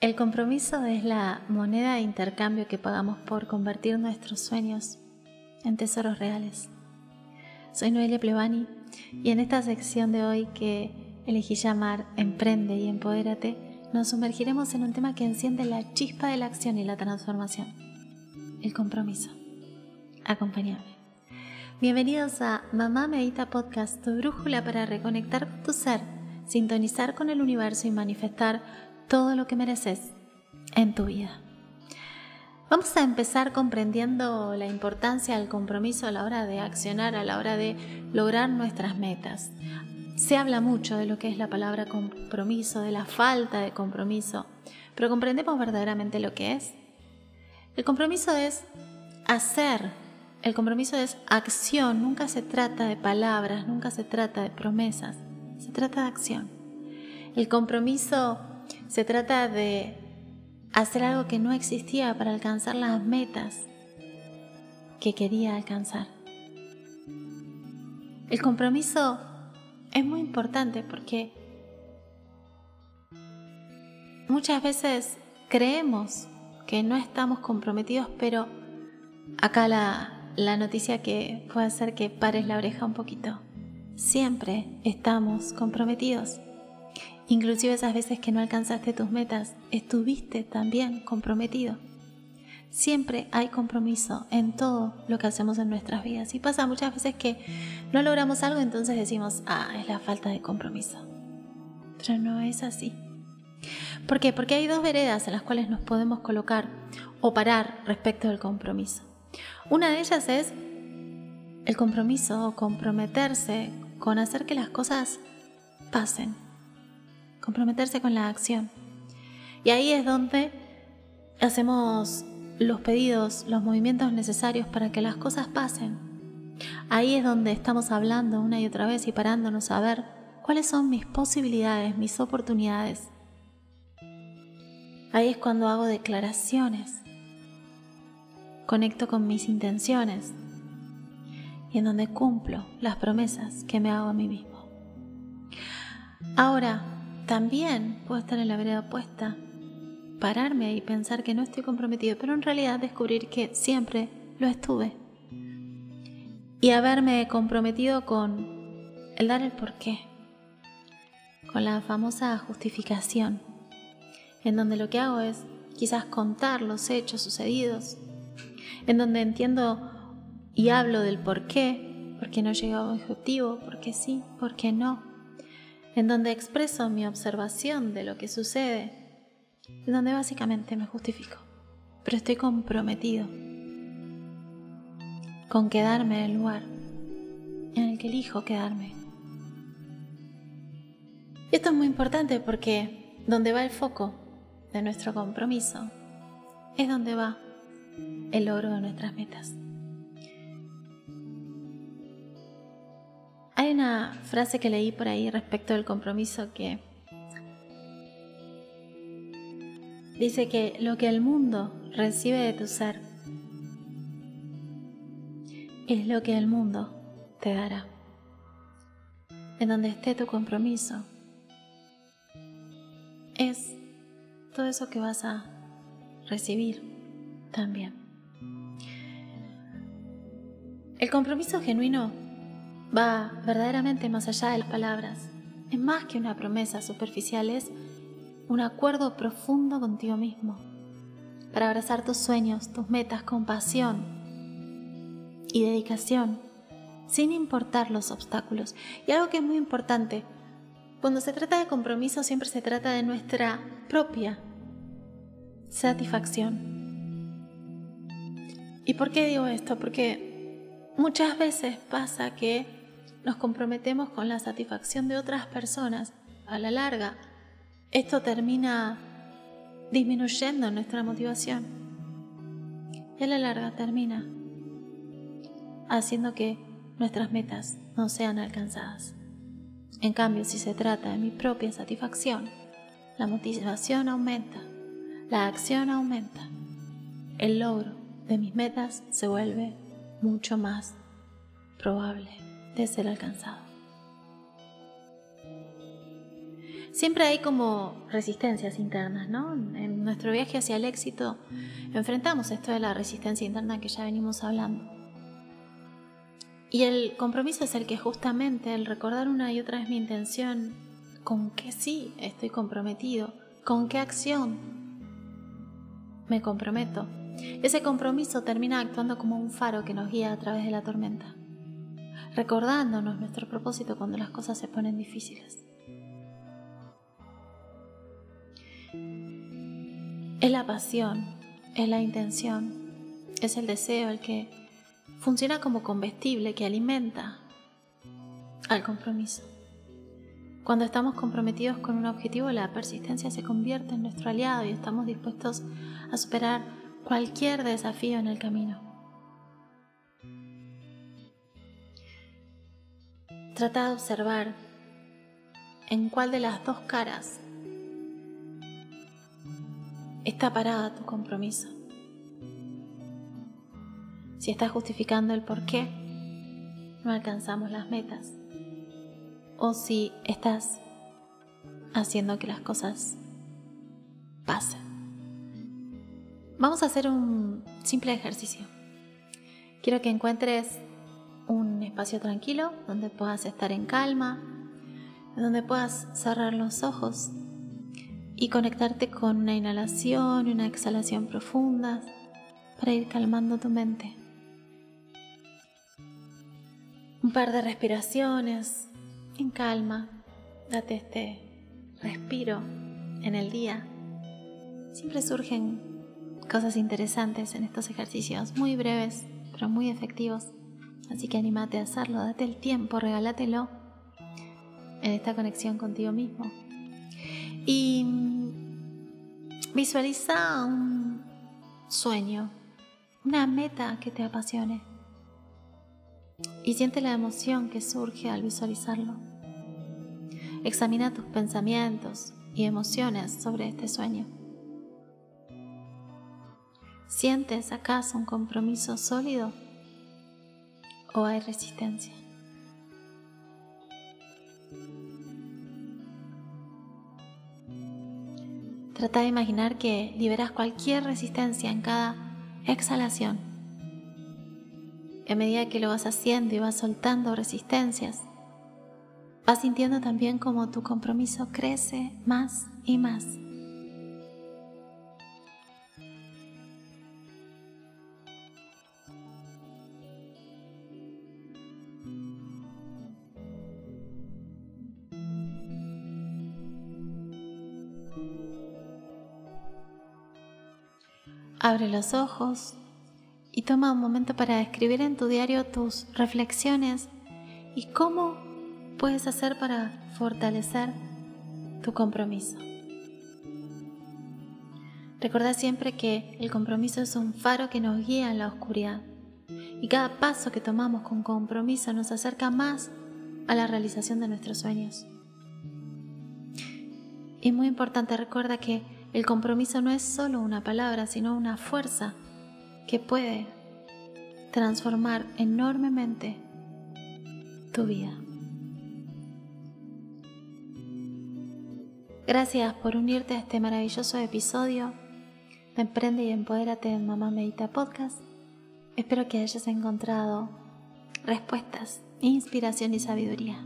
El compromiso es la moneda de intercambio que pagamos por convertir nuestros sueños en tesoros reales. Soy Noelia Plevani y en esta sección de hoy que elegí llamar Emprende y Empodérate, nos sumergiremos en un tema que enciende la chispa de la acción y la transformación, el compromiso. Acompáñame. Bienvenidos a Mamá Medita Podcast, tu brújula para reconectar con tu ser, sintonizar con el universo y manifestar todo lo que mereces en tu vida. Vamos a empezar comprendiendo la importancia del compromiso a la hora de accionar, a la hora de lograr nuestras metas. Se habla mucho de lo que es la palabra compromiso, de la falta de compromiso, pero comprendemos verdaderamente lo que es. El compromiso es hacer, el compromiso es acción, nunca se trata de palabras, nunca se trata de promesas, se trata de acción. El compromiso se trata de hacer algo que no existía para alcanzar las metas que quería alcanzar. El compromiso es muy importante porque muchas veces creemos que no estamos comprometidos, pero acá la, la noticia que puede hacer que pares la oreja un poquito. Siempre estamos comprometidos. Inclusive esas veces que no alcanzaste tus metas, estuviste también comprometido. Siempre hay compromiso en todo lo que hacemos en nuestras vidas. Y pasa muchas veces que no logramos algo, entonces decimos, ah, es la falta de compromiso. Pero no es así. ¿Por qué? Porque hay dos veredas en las cuales nos podemos colocar o parar respecto del compromiso. Una de ellas es el compromiso o comprometerse con hacer que las cosas pasen comprometerse con la acción. Y ahí es donde hacemos los pedidos, los movimientos necesarios para que las cosas pasen. Ahí es donde estamos hablando una y otra vez y parándonos a ver cuáles son mis posibilidades, mis oportunidades. Ahí es cuando hago declaraciones, conecto con mis intenciones y en donde cumplo las promesas que me hago a mí mismo. Ahora, también puedo estar en la vereda opuesta, pararme y pensar que no estoy comprometido, pero en realidad descubrir que siempre lo estuve. Y haberme comprometido con el dar el porqué, con la famosa justificación, en donde lo que hago es quizás contar los hechos sucedidos, en donde entiendo y hablo del por qué, por qué no llego a objetivo, por qué sí, por qué no en donde expreso mi observación de lo que sucede, en donde básicamente me justifico, pero estoy comprometido con quedarme en el lugar en el que elijo quedarme. Y esto es muy importante porque donde va el foco de nuestro compromiso es donde va el logro de nuestras metas. Hay una frase que leí por ahí respecto del compromiso que dice que lo que el mundo recibe de tu ser es lo que el mundo te dará. En donde esté tu compromiso es todo eso que vas a recibir también. El compromiso genuino va verdaderamente más allá de las palabras. Es más que una promesa superficial, es un acuerdo profundo contigo mismo para abrazar tus sueños, tus metas con pasión y dedicación, sin importar los obstáculos. Y algo que es muy importante, cuando se trata de compromiso siempre se trata de nuestra propia satisfacción. ¿Y por qué digo esto? Porque muchas veces pasa que nos comprometemos con la satisfacción de otras personas, a la larga, esto termina disminuyendo nuestra motivación. Y a la larga termina haciendo que nuestras metas no sean alcanzadas. En cambio, si se trata de mi propia satisfacción, la motivación aumenta, la acción aumenta, el logro de mis metas se vuelve mucho más probable de ser alcanzado. Siempre hay como resistencias internas, ¿no? En nuestro viaje hacia el éxito enfrentamos esto de la resistencia interna que ya venimos hablando. Y el compromiso es el que justamente el recordar una y otra vez mi intención, con qué sí estoy comprometido, con qué acción me comprometo. Ese compromiso termina actuando como un faro que nos guía a través de la tormenta, recordándonos nuestro propósito cuando las cosas se ponen difíciles. Es la pasión, es la intención, es el deseo el que funciona como combustible que alimenta al compromiso. Cuando estamos comprometidos con un objetivo, la persistencia se convierte en nuestro aliado y estamos dispuestos a superar cualquier desafío en el camino. Trata de observar en cuál de las dos caras está parada tu compromiso. Si estás justificando el por qué no alcanzamos las metas. O si estás haciendo que las cosas pasen. Vamos a hacer un simple ejercicio. Quiero que encuentres espacio tranquilo donde puedas estar en calma, donde puedas cerrar los ojos y conectarte con una inhalación y una exhalación profundas para ir calmando tu mente. Un par de respiraciones en calma, date este respiro en el día. Siempre surgen cosas interesantes en estos ejercicios, muy breves, pero muy efectivos. Así que anímate a hacerlo, date el tiempo, regálatelo en esta conexión contigo mismo. Y visualiza un sueño, una meta que te apasione. Y siente la emoción que surge al visualizarlo. Examina tus pensamientos y emociones sobre este sueño. ¿Sientes acaso un compromiso sólido o hay resistencia? Trata de imaginar que liberas cualquier resistencia en cada exhalación. a medida que lo vas haciendo y vas soltando resistencias, vas sintiendo también como tu compromiso crece más y más. Abre los ojos y toma un momento para escribir en tu diario tus reflexiones y cómo puedes hacer para fortalecer tu compromiso. Recuerda siempre que el compromiso es un faro que nos guía en la oscuridad y cada paso que tomamos con compromiso nos acerca más a la realización de nuestros sueños. Y muy importante, recuerda que el compromiso no es solo una palabra, sino una fuerza que puede transformar enormemente tu vida. Gracias por unirte a este maravilloso episodio de Emprende y Empodérate en Mamá Medita Podcast. Espero que hayas encontrado respuestas, inspiración y sabiduría.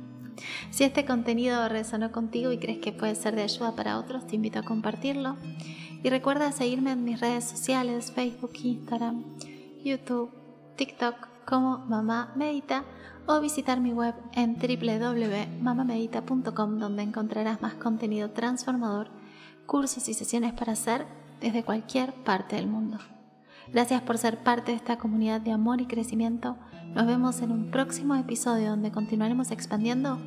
Si este contenido resonó contigo y crees que puede ser de ayuda para otros, te invito a compartirlo. Y recuerda seguirme en mis redes sociales, Facebook, Instagram, YouTube, TikTok como Mamá Medita o visitar mi web en www.mamamedita.com donde encontrarás más contenido transformador, cursos y sesiones para hacer desde cualquier parte del mundo. Gracias por ser parte de esta comunidad de amor y crecimiento. Nos vemos en un próximo episodio donde continuaremos expandiendo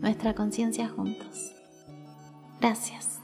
nuestra conciencia juntos. Gracias.